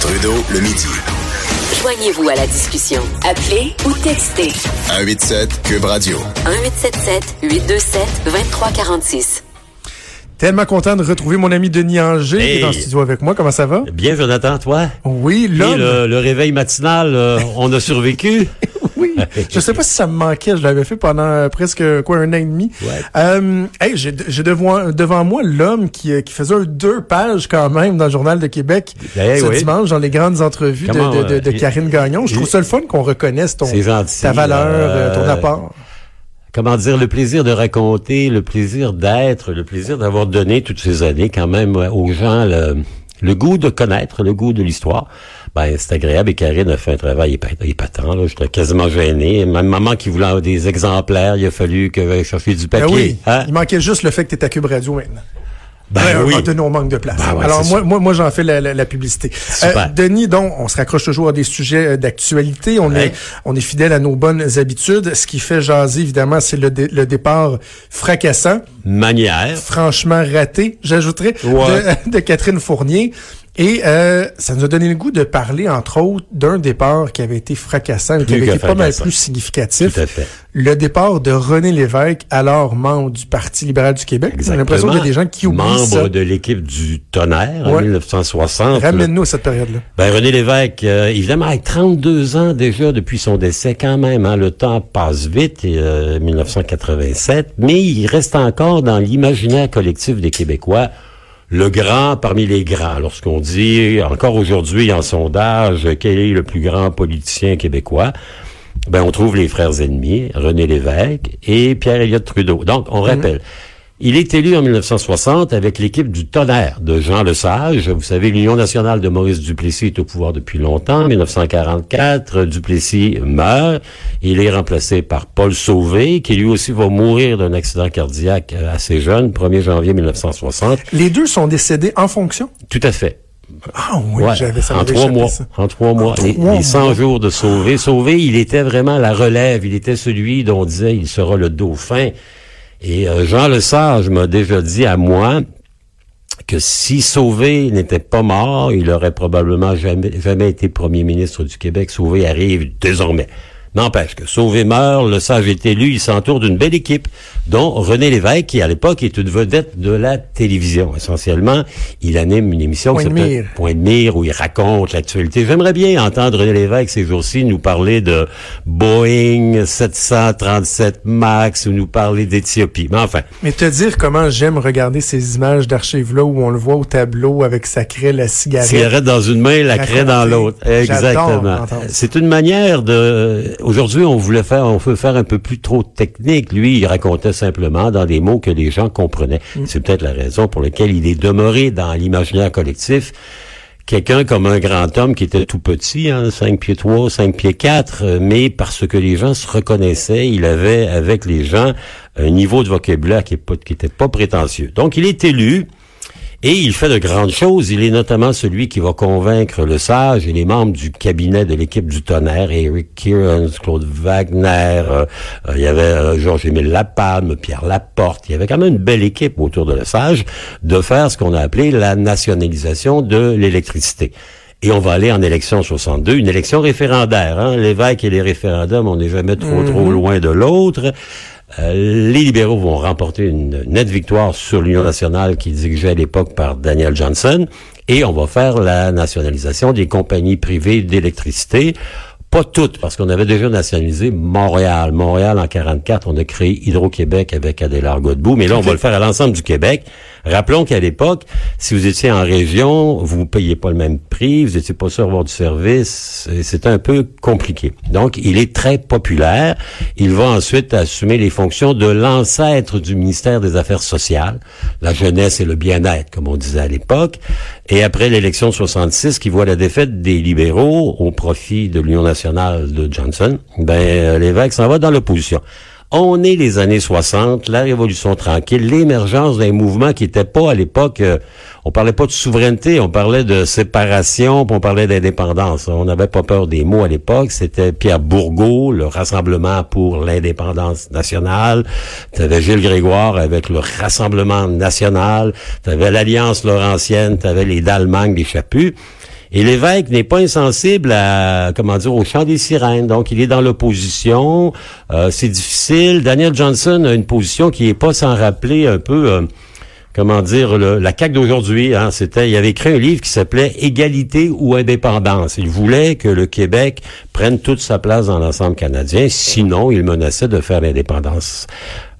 Trudeau le midi. Joignez-vous à la discussion. Appelez ou textez. 187 Cube Radio. 1877 827 2346. Tellement content de retrouver mon ami Denis Anger qui est Hey. en studio avec moi. Comment ça va? Bien, Jonathan, toi? Oui, Et l'homme. le, le réveil matinal, euh, on a survécu. Oui. Je sais pas si ça me manquait. Je l'avais fait pendant euh, presque quoi un an et demi. Ouais. Euh, hey, j'ai devant, devant moi l'homme qui, euh, qui faisait un deux pages quand même dans le Journal de Québec Eh ce oui. dimanche dans les grandes entrevues de, Comment, de, de, de euh, Karine Gagnon. Je trouve ça le fun qu'on reconnaisse ton, gentil, ta valeur, euh, ton euh, apport. Comment dire, le plaisir de raconter, le plaisir d'être, le plaisir d'avoir donné toutes ces années quand même aux gens le, le goût de connaître, le goût de l'histoire. Ben, c'est agréable et Karine a fait un travail épa- épatant. Là. J'étais quasiment gêné. Même maman qui voulait des exemplaires, il a fallu que j'aille chercher du Ben papier. oui, Hein? il manquait juste le fait que tu es à Cube Radio maintenant. Ben Ouais, oui. de nos manques de place. Ben ouais, Alors moi, moi, moi, j'en fais la, la, la publicité. Euh. Denis, donc, on se raccroche toujours à des sujets euh, d'actualité. On Ouais. est, on est fidèle à nos bonnes habitudes. Ce qui fait jaser, évidemment, c'est le, dé- le départ fracassant, Manière. franchement raté, j'ajouterais, de Catherine Fournier. Et euh, ça nous a donné le goût de parler, entre autres, d'un départ qui avait été fracassant, qui avait été pas mal plus significatif. Tout à fait. Le départ de René Lévesque, alors membre du Parti libéral du Québec. J'ai l'impression qu'il y a des gens qui oublient Membre ça. de l'équipe du tonnerre en Ouais. 1960. Ramène-nous à cette période-là. Ben, René Lévesque, euh, évidemment, avec 32 ans déjà depuis son décès, quand même, hein, le temps passe vite, euh, 1987, mais il reste encore dans l'imaginaire collectif des Québécois le grand parmi les grands. Lorsqu'on dit, encore aujourd'hui en sondage, quel est le plus grand politicien québécois, ben, on trouve les frères ennemis, René Lévesque et Pierre-Éliott Trudeau. Donc, on rappelle, il est élu en 1960 avec l'équipe du tonnerre de Jean Lesage. Vous savez, l'Union nationale de Maurice Duplessis est au pouvoir depuis longtemps. En 1944, Duplessis meurt. Il est remplacé par Paul Sauvé, qui lui aussi va mourir d'un accident cardiaque euh, assez jeune, 1er janvier 1960. Les deux sont décédés en fonction? Tout à fait. Ah oui, Ouais, j'avais ça. en trois mois. ça. En trois mois. Les, trois les 100 mois. jours de Sauvé. Sauvé, il était vraiment la relève. Il était celui dont on disait il sera le dauphin. Et euh, Jean Lesage m'a déjà dit à moi que si Sauvé n'était pas mort, il aurait probablement jamais, jamais été premier ministre du Québec. Sauvé arrive désormais. N'empêche que Sauvé meurt, le sage est élu, il s'entoure d'une belle équipe, dont René Lévesque, qui à l'époque est une vedette de la télévision. Essentiellement, il anime une émission Point qui de s'appelle mire. Point de mire, où il raconte l'actualité. J'aimerais bien entendre René Lévesque ces jours-ci nous parler de Boeing 737 MAX ou nous parler d'Éthiopie. Mais enfin, Mais te dire comment j'aime regarder ces images d'archives-là où on le voit au tableau avec sa craie, la cigarette. cigarette dans une main, la craie dans l'autre. Exactement. C'est une manière de. Aujourd'hui, on voulait faire, on veut faire un peu plus trop technique. Lui, il racontait simplement dans des mots que les gens comprenaient. Mm. C'est peut-être la raison pour laquelle il est demeuré dans l'imaginaire collectif. Quelqu'un comme un grand homme qui était tout petit, hein, 5 pieds 3, 5 pieds 4, euh, mais parce que les gens se reconnaissaient, il avait avec les gens un niveau de vocabulaire qui n'était pas prétentieux. Donc, il est élu. Et il fait de grandes choses. Il est notamment celui qui va convaincre le sage et les membres du cabinet de l'équipe du tonnerre, Eric Kearns, Claude Wagner, euh, euh, il y avait euh, Georges-Émile Lapalme, Pierre Laporte. Il y avait quand même une belle équipe autour de le sage de faire ce qu'on a appelé la nationalisation de l'électricité. Et on va aller en élection 62, une élection référendaire. Hein? L'évêque et les référendums, on n'est jamais trop trop loin de l'autre. Euh, les libéraux vont remporter une nette victoire sur l'Union nationale qui dirigeait à l'époque par Daniel Johnson et on va faire la nationalisation des compagnies privées d'électricité. Pas toutes, parce qu'on avait déjà nationalisé Montréal. Montréal, en 44, on a créé Hydro-Québec avec Adélard Godbout, mais là, on va le faire à l'ensemble du Québec. Rappelons qu'à l'époque, si vous étiez en région, vous ne payez pas le même prix, vous n'étiez pas sûr d'avoir du service, c'était un peu compliqué. Donc, il est très populaire. Il va ensuite assumer les fonctions de l'ancêtre du ministère des Affaires sociales, la jeunesse et le bien-être, comme on disait à l'époque. Et après l'élection de 66, qui voit la défaite des libéraux au profit de l'Union nationale de Johnson, ben, euh, l'évêque s'en va dans l'opposition. On est les années 60, la révolution tranquille, l'émergence d'un mouvement qui n'était pas à l'époque, euh, on parlait pas de souveraineté, on parlait de séparation, puis on parlait d'indépendance. On n'avait pas peur des mots à l'époque. C'était Pierre Bourgault, le Rassemblement pour l'indépendance nationale. Tu avais Gilles Grégoire avec le Rassemblement national. Tu avais l'Alliance Laurentienne, tu avais les d'Allemagne, les Chapus. Et l'évêque n'est pas insensible à, comment dire, au chant des sirènes. Donc, il est dans l'opposition. Euh, c'est difficile. Daniel Johnson a une position qui est pas sans rappeler un peu... Euh, comment dire, la CAQ d'aujourd'hui, hein, c'était, il avait écrit un livre qui s'appelait Égalité ou indépendance. Il voulait que le Québec prenne toute sa place dans l'ensemble canadien, sinon il menaçait de faire l'indépendance.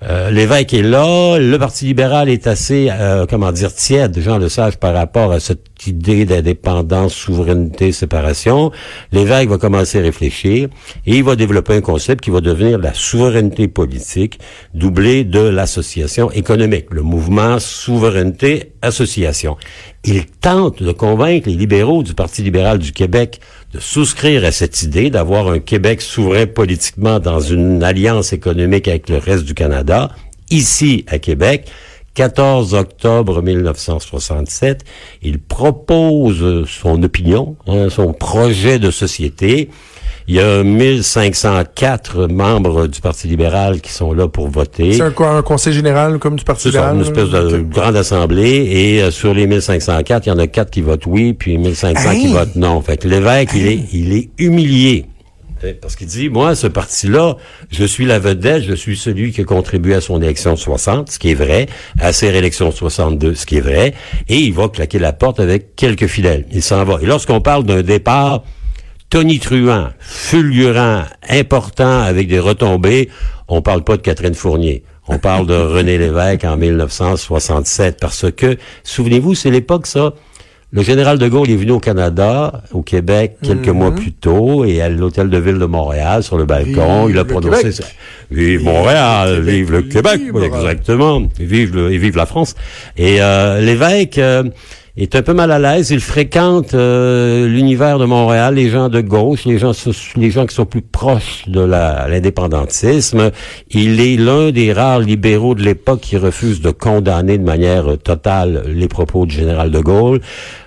Euh, l'évêque est là, le Parti libéral est assez, euh, comment dire, tiède, Jean Lesage, par rapport à cette idée d'indépendance, souveraineté, séparation. L'évêque va commencer à réfléchir et il va développer un concept qui va devenir la souveraineté politique, doublé de l'association économique, le mouvement souveraineté-association. Il tente de convaincre les libéraux du Parti libéral du Québec de souscrire à cette idée d'avoir un Québec souverain politiquement dans une alliance économique avec le reste du Canada, ici à Québec. 14 octobre 1967, il propose son opinion, hein, son projet de société il y a 1504 membres du Parti libéral qui sont là pour voter. C'est un, conseil général comme du Parti libéral? C'est une espèce de grande assemblée. Et euh, sur les 1504, il y en a quatre qui votent oui, puis 1500 qui votent non. Fait que l'évêque, il est, il est humilié. Parce qu'il dit, moi, ce parti-là, je suis la vedette, je suis celui qui a contribué à son élection 60, ce qui est vrai, à ses réélections 62, ce qui est vrai, et il va claquer la porte avec quelques fidèles. Il s'en va. Et lorsqu'on parle d'un départ tonitruant, fulgurant, important, avec des retombées, on parle pas de Catherine Fournier. On parle de René Lévesque en 1967 parce que, souvenez-vous, c'est l'époque, ça, le général de Gaulle est venu au Canada, au Québec, quelques mois mhm. plus tôt, et à l'hôtel de ville de Montréal, sur le balcon, il a prononcé ça. Vive Montréal, vive le Québec, exactement. Vive, le, et vive la France. Et euh, l'évêque... Euh, est un peu mal à l'aise. Il fréquente euh, l'univers de Montréal, les gens de gauche, les gens, qui sont plus proches de l'indépendantisme. Il est l'un des rares libéraux de l'époque qui refuse de condamner de manière totale les propos du général de Gaulle.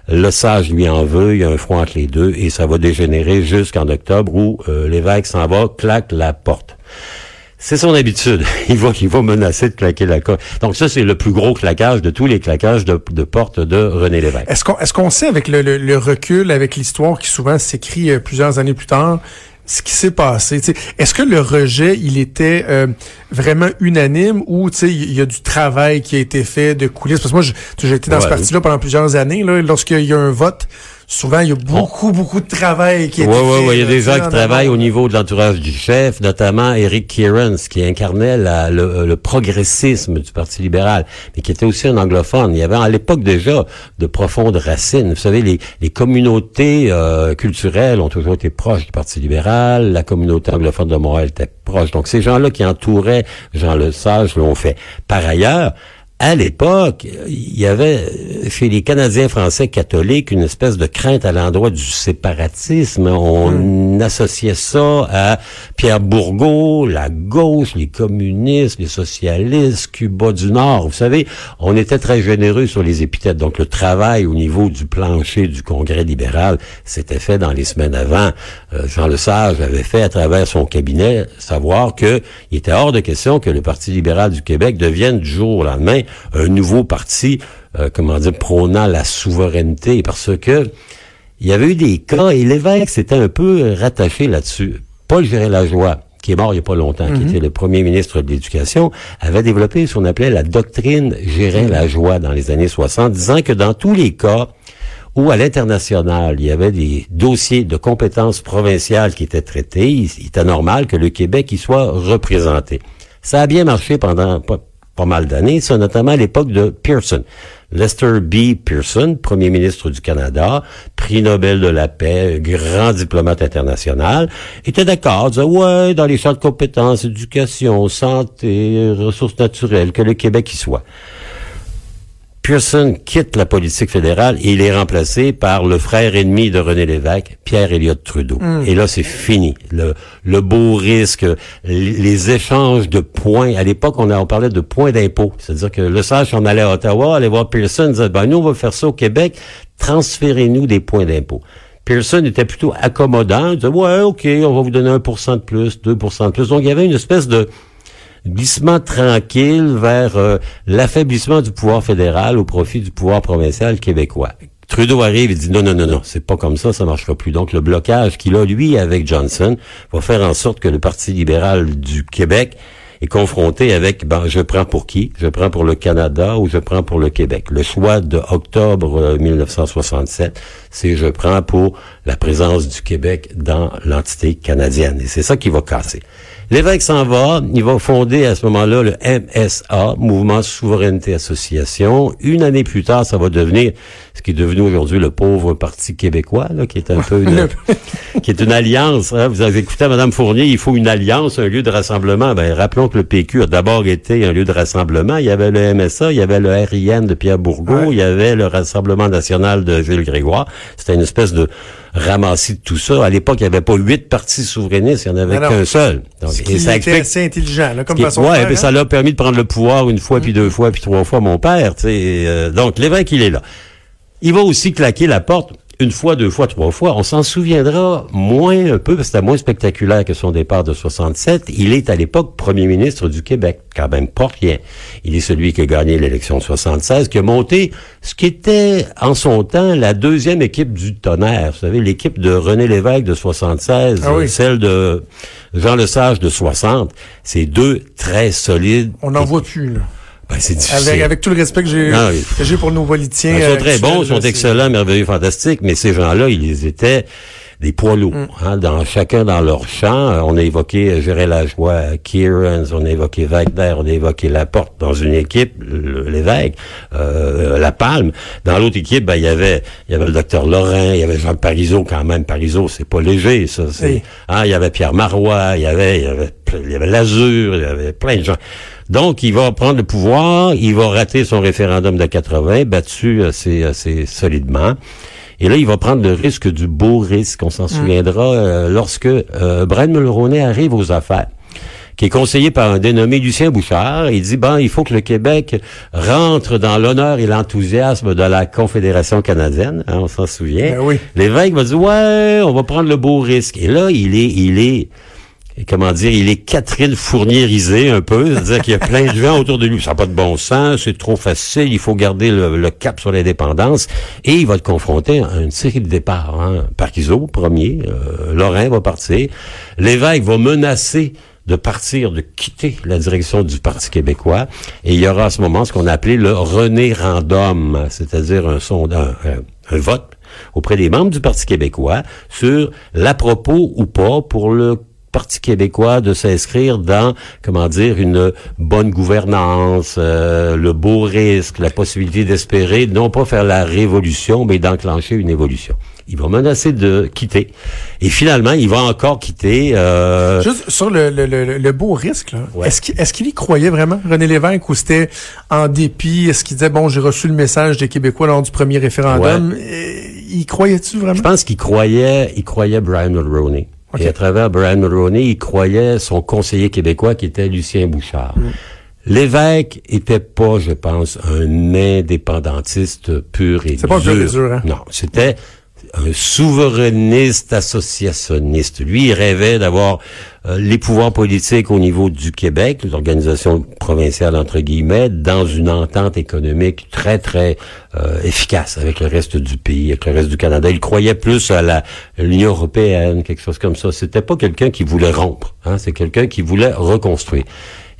Le sage lui en veut, il y a un front entre les deux et ça va dégénérer jusqu'en octobre où euh, l'évêque s'en va, claque la porte. C'est son habitude. Il va, il va menacer de claquer la porte. Donc ça, c'est le plus gros claquage de tous les claquages de, de porte de René Lévesque. Est-ce qu'on est-ce qu'on sait avec le, le, recul, avec l'histoire qui souvent s'écrit euh, plusieurs années plus tard, ce qui s'est passé? Est-ce que le rejet, il était euh, vraiment unanime ou il y a du travail qui a été fait de coulisses? Parce que moi, j'ai été dans ce parti-là pendant plusieurs années. Lorsqu'il y a un vote, souvent, il y a beaucoup, beaucoup de travail qui est ouais, ouais, ouais, il y a des gens qui travaillent au niveau de l'entourage du chef, notamment Eric Kierans, qui incarnait le, progressisme du Parti libéral, mais qui était aussi un anglophone. Il y avait à l'époque déjà de profondes racines. Vous savez, les, les communautés euh, culturelles ont toujours été proches du Parti libéral. La communauté anglophone de Montréal était proche. Donc, ces gens-là qui entouraient Jean Lesage l'ont fait. Par ailleurs, à l'époque, il y avait chez les Canadiens français catholiques une espèce de crainte à l'endroit du séparatisme. On hmm. associait ça à Pierre Bourgault, la gauche, les communistes, les socialistes, Cuba du Nord. Vous savez, on était très généreux sur les épithètes. Donc le travail au niveau du plancher du Congrès libéral s'était fait dans les semaines avant. Euh, Jean Lesage avait fait à travers son cabinet savoir que il était hors de question que le Parti libéral du Québec devienne du jour au lendemain un nouveau parti, euh, comment dire, prônant la souveraineté, parce que il y avait eu des cas, et l'évêque s'était un peu rattaché là-dessus. Paul Gérard-Lajoie, qui est mort il n'y a pas longtemps, qui mhm. était le premier ministre de l'Éducation, avait développé ce qu'on appelait la doctrine Gérin-Lajoie dans les années 60, disant que dans tous les cas où à l'international, il y avait des dossiers de compétences provinciales qui étaient traités, il, était normal que le Québec y soit représenté. Ça a bien marché pendant pas mal d'années, ça, notamment à l'époque de Pearson. Lester B. Pearson, premier ministre du Canada, prix Nobel de la paix, grand diplomate international, était d'accord, disait, ouais, dans les champs de compétences, éducation, santé, ressources naturelles, que le Québec y soit. Pearson quitte la politique fédérale et il est remplacé par le frère ennemi de René Lévesque, Pierre Elliott Trudeau. Hmm. Et là, c'est fini. Le, le beau risque, les, échanges de points. À l'époque, on, on parlait de points d'impôt. C'est-à-dire que le sage, on allait à Ottawa, allait voir Pearson, disait, ben, nous, on va faire ça au Québec, transférez-nous des points d'impôt. Pearson était plutôt accommodant, il disait, ouais, OK, on va vous donner 1% de plus, 2% de plus. Donc, il y avait une espèce de glissement tranquille vers euh, l'affaiblissement du pouvoir fédéral au profit du pouvoir provincial québécois. Trudeau arrive et dit non, non, non, non, c'est pas comme ça, ça marchera plus. Donc le blocage qu'il a, lui, avec Johnson, va faire en sorte que le Parti libéral du Québec est confronté avec, ben, je prends pour qui? Je prends pour le Canada ou je prends pour le Québec? Le choix de octobre 1967, euh, c'est je prends pour la présence du Québec dans l'entité canadienne. Et c'est ça qui va casser. L'évêque s'en va, il va fonder à ce moment-là le MSA, Mouvement Souveraineté Association. Une année plus tard, ça va devenir ce qui est devenu aujourd'hui le pauvre Parti québécois, là, qui est un peu une, qui est une alliance. Hein. Vous avez écouté Mme Fournier, il faut une alliance, un lieu de rassemblement. Ben, rappelons que le PQ a d'abord été un lieu de rassemblement. Il y avait le MSA, il y avait le RIN de Pierre Bourgault, il y avait le Rassemblement national de Gilles Grégoire. C'était une espèce de ramassis de tout ça. À l'époque, il n'y avait pas huit partis souverainistes, il n'y en avait qu'un seul. Donc, Ce qui ça était assez intelligent, là, comme façon ouais, hein. ça l'a permis de prendre le pouvoir une fois, puis deux fois, puis trois fois mon père. Euh, donc, l'évêque, il est là. Il va aussi claquer la porte une fois, deux fois, trois fois. On s'en souviendra moins un peu, parce que c'était moins spectaculaire que son départ de 67. Il est à l'époque premier ministre du Québec, quand même pas rien. Il est celui qui a gagné l'élection de 76, qui a monté ce qui était en son temps la deuxième équipe du tonnerre. Vous savez, l'équipe de René Lévesque de 76, ah celle de Jean Lesage de 60. C'est deux très solides. On n'en voit plus, là? Ben, c'est difficile. Avec, tout le respect que j'ai ah j'ai pour nos politiciens. Ben, ils sont très bons, ils sont excellents, merveilleux, fantastiques, mais ces gens-là, ils étaient des poids lourds, mm. hein, dans chacun dans leur champ. On a évoqué Gérard Lajoie, Kieran, on a évoqué Wagner, on a évoqué Laporte dans une équipe, l'évêque, euh, La Palme. Dans l'autre équipe, ben, il y avait il y avait le docteur Lorrain, il y avait Jean Parizeau quand même. Parizeau, c'est pas léger, ça. C'est, hein, il y avait Pierre Marois, il y avait il y avait il y avait Lazur, il y avait plein de gens. Donc, il va prendre le pouvoir, il va rater son référendum de 80, battu assez, assez solidement. Et là, il va prendre le risque du beau risque. On s'en mm. souviendra euh, lorsque euh, Brian Mulroney arrive aux affaires qui est conseillé par un dénommé Lucien Bouchard. Il dit, bon, il faut que le Québec rentre dans l'honneur et l'enthousiasme de la Confédération canadienne. Hein, on s'en souvient. Ben oui. L'évêque va dire, ouais, on va prendre le beau risque. Et là, il est, il est comment dire, il est Catherine Fournierisé un peu, c'est-à-dire qu'il y a plein de gens autour de lui. Ça n'a pas de bon sens, c'est trop facile, il faut garder le, cap sur l'indépendance. Et il va être confronté à une série de départs. Hein. Premier, euh, Lorrain va partir, l'évêque va menacer de partir, de quitter la direction du Parti québécois. Et il y aura à ce moment ce qu'on appelait le René Random, c'est-à-dire un, sondage, un vote auprès des membres du Parti québécois sur l'à propos ou pas pour le Parti québécois de s'inscrire dans, comment dire, une bonne gouvernance, euh, le beau risque, la possibilité d'espérer, non pas faire la révolution, mais d'enclencher une évolution. Il va menacer de quitter. Et finalement, il va encore quitter. Euh... Juste sur le, le, le, beau risque, est-ce qu'il est qu'il y croyait vraiment, René Lévesque, ou c'était en dépit? Est-ce qu'il disait, bon, j'ai reçu le message des Québécois lors du premier référendum? Il croyait-tu vraiment? Je pense qu'il croyait, il croyait Brian Mulroney. Et à travers Brian Mulroney, il croyait son conseiller québécois qui était Lucien Bouchard. Mm. L'évêque était pas, je pense, un indépendantiste pur et dur. C'est pas un hein? Non, c'était un souverainiste associationniste. Lui, il rêvait d'avoir euh, les pouvoirs politiques au niveau du Québec, l'organisation provinciale entre guillemets, dans une entente économique très très euh, efficace avec le reste du pays, avec le reste du Canada. Il croyait plus à l'Union européenne, quelque chose comme ça. C'était pas quelqu'un qui voulait rompre, hein, c'est quelqu'un qui voulait reconstruire.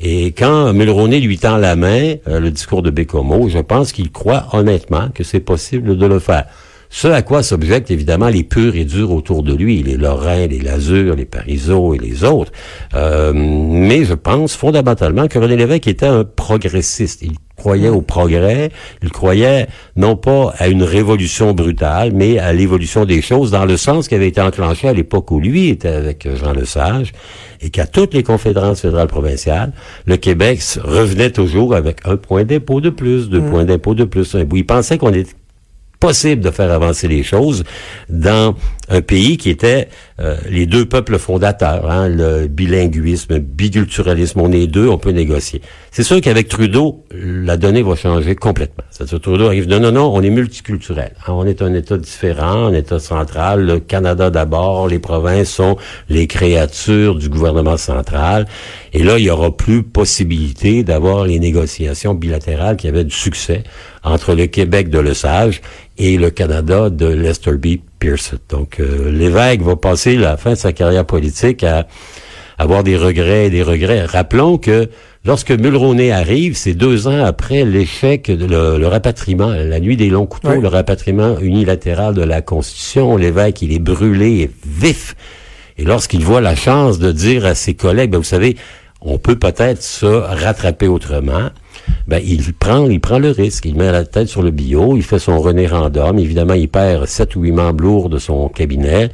Et quand Mulroney lui tend la main, euh, le discours de Bécomo, je pense qu'il croit honnêtement que c'est possible de le faire. Ce à quoi s'objectent évidemment les purs et durs autour de lui, les Lorrains, les Lazur, les Parizeau et les autres. Euh, mais je pense fondamentalement que René Lévesque était un progressiste. Il croyait au progrès, il croyait non pas à une révolution brutale, mais à l'évolution des choses dans le sens qui avait été enclenché à l'époque où lui était avec Jean Lesage, et qu'à toutes les confédérances fédérales provinciales, le Québec revenait toujours avec un point d'impôt de plus, deux mm. points d'impôt de plus. Il pensait qu'on était possible de faire avancer les choses dans un pays qui était euh, les deux peuples fondateurs, hein, le bilinguisme, biculturalisme, on est deux, on peut négocier. C'est sûr qu'avec Trudeau, la donnée va changer complètement. C'est-à-dire Trudeau arrive, non, non, non, on est multiculturel. Hein, on est un État différent, un État central. Le Canada d'abord, les provinces sont les créatures du gouvernement central. Et là, il y aura plus possibilité d'avoir les négociations bilatérales qui avaient du succès entre le Québec de Lesage et le Canada de Lester B. Pearson. Donc, euh, l'évêque va passer la fin de sa carrière politique à avoir des regrets et des regrets. Rappelons que lorsque Mulroney arrive, c'est deux ans après l'échec, le, le, rapatriement, la nuit des longs couteaux, le rapatriement unilatéral de la Constitution. L'évêque, il est brûlé et vif. Et lorsqu'il voit la chance de dire à ses collègues, ben, vous savez, on peut peut-être se rattraper autrement. Ben, il prend, il prend le risque. Il met la tête sur le bio. Il fait son René Random. Évidemment, il perd sept ou huit membres lourds de son cabinet.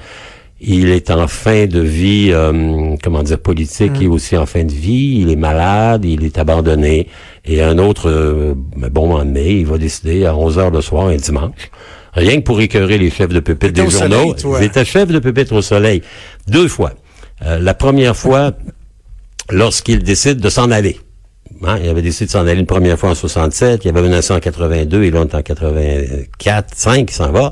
Il est en fin de vie, euh, comment dire, politique et aussi en fin de vie. Il est malade, il est abandonné. Et un autre euh, bon moment mai, il va décider à 11 heures le soir, un dimanche, rien que pour écœurer les chefs de pupitre des journaux. il était chef de pupitre au soleil deux fois. Euh, la première fois, lorsqu'il décide de s'en aller. Hein, il avait décidé de s'en aller une première fois en 67, il avait menacé en 82, et là, en 84, 5, il s'en va.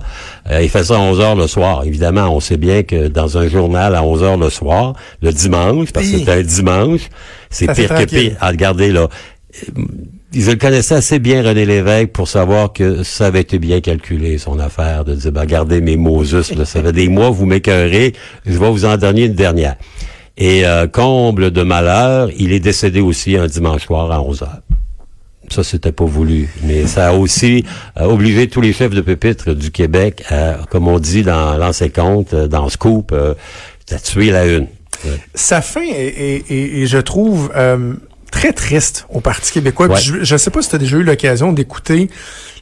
Euh, il fait ça à 11 heures le soir. Évidemment, on sait bien que dans un journal à 11 heures le soir, le dimanche, parce que c'était un dimanche, c'est pire que pire. À regarder, là. Je le connaissais assez bien, René Lévesque, pour savoir que ça avait été bien calculé, son affaire, de dire, ben, regardez mes Moses, là, ça fait des mois, vous m'écœurez, je vais vous en donner une dernière. Et euh, comble de malheur, il est décédé aussi un dimanche soir à 11 heures. Ça, c'était pas voulu. Mais ça a aussi euh, obligé tous les chefs de pupitre du Québec, à, comme on dit dans l'ancien compte, euh, dans Scoop, euh, à tuer la une. Ouais. Sa fin est, est, est, je trouve, très triste au Parti québécois. Ouais. Je ne sais pas si tu as déjà eu l'occasion d'écouter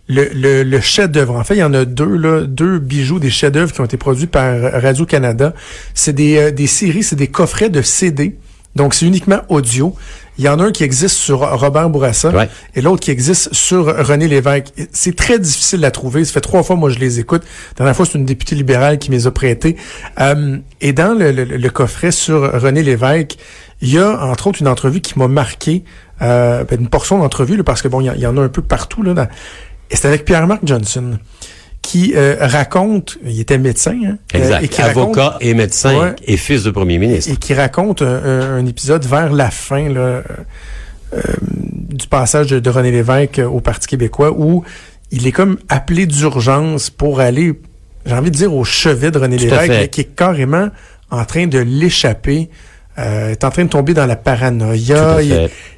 le, le, le chef-d'œuvre. En fait, il y en a deux, là, deux bijoux, des chefs-d'œuvre qui ont été produits par Radio-Canada. C'est des, euh, des séries, c'est des coffrets de CD. Donc, c'est uniquement audio. Il y en a un qui existe sur Robert Bourassa ouais. et l'autre qui existe sur René Lévesque. C'est très difficile à trouver. Ça fait trois fois, moi, je les écoute. La dernière fois, c'est une députée libérale qui me les a prêtés. Euh, et dans le, le, le, coffret sur René Lévesque, il y a, entre autres, une entrevue qui m'a marqué, euh, une portion d'entrevue, parce que bon, il y, y, en a un peu partout, là. Dans, et c'est avec Pierre-Marc Johnson qui euh, raconte, il était médecin, hein, exact. Euh, et qui avocat raconte, et médecin ouais, et fils de premier ministre, et qui raconte un, un épisode vers la fin là, euh, du passage de, de René Lévesque au Parti québécois où il est comme appelé d'urgence pour aller, j'ai envie de dire, au chevet de René Tout Lévesque, qui est carrément en train de l'échapper euh, est en train de tomber dans la paranoïa.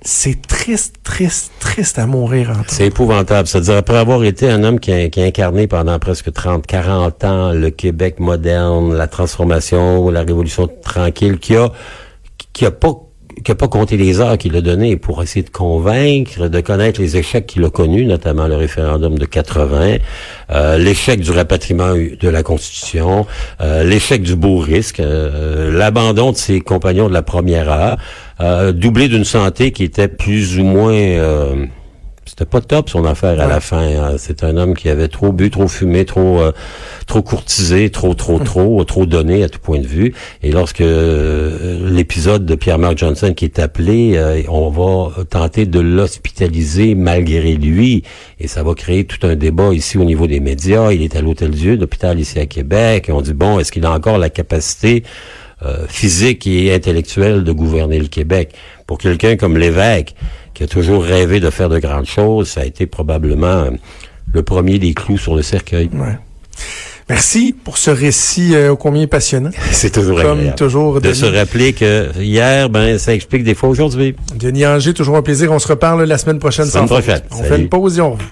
C'est triste, triste, triste à mourir. C'est épouvantable. C'est-à-dire, après avoir été un homme qui a, qui a, incarné pendant presque 30, 40 ans le Québec moderne, la transformation, la révolution tranquille, qui a, qui a pas qui n'a pas compté les heures qu'il a données pour essayer de convaincre, de connaître les échecs qu'il a connus, notamment le référendum de 80, euh, l'échec du rapatriement de la Constitution, euh, l'échec du beau risque, euh, l'abandon de ses compagnons de la première heure, doublé d'une santé qui était plus ou moins c'était pas top son affaire à la fin. Hein. C'est un homme qui avait trop bu, trop fumé, trop euh, trop courtisé, trop trop trop trop donné à tout point de vue. Et lorsque euh, l'épisode de Pierre-Marc Johnson qui est appelé, euh, on va tenter de l'hospitaliser malgré lui, et ça va créer tout un débat ici au niveau des médias. Il est à l'Hôtel Dieu, l'hôpital ici à Québec, et on dit bon, est-ce qu'il a encore la capacité physique et intellectuelle de gouverner le Québec? Pour quelqu'un comme l'évêque? Qui a toujours rêvé de faire de grandes choses, ça a été probablement le premier des clous sur le cercueil. Ouais. Merci pour ce récit euh, ô combien passionnant. C'est toujours Comme agréable. toujours. De Denis. se rappeler que hier, ben, ça explique des fois aujourd'hui. Denis Anger, toujours un plaisir. On se reparle la semaine prochaine. Semaine prochaine. On Salut. fait une pause et on revient.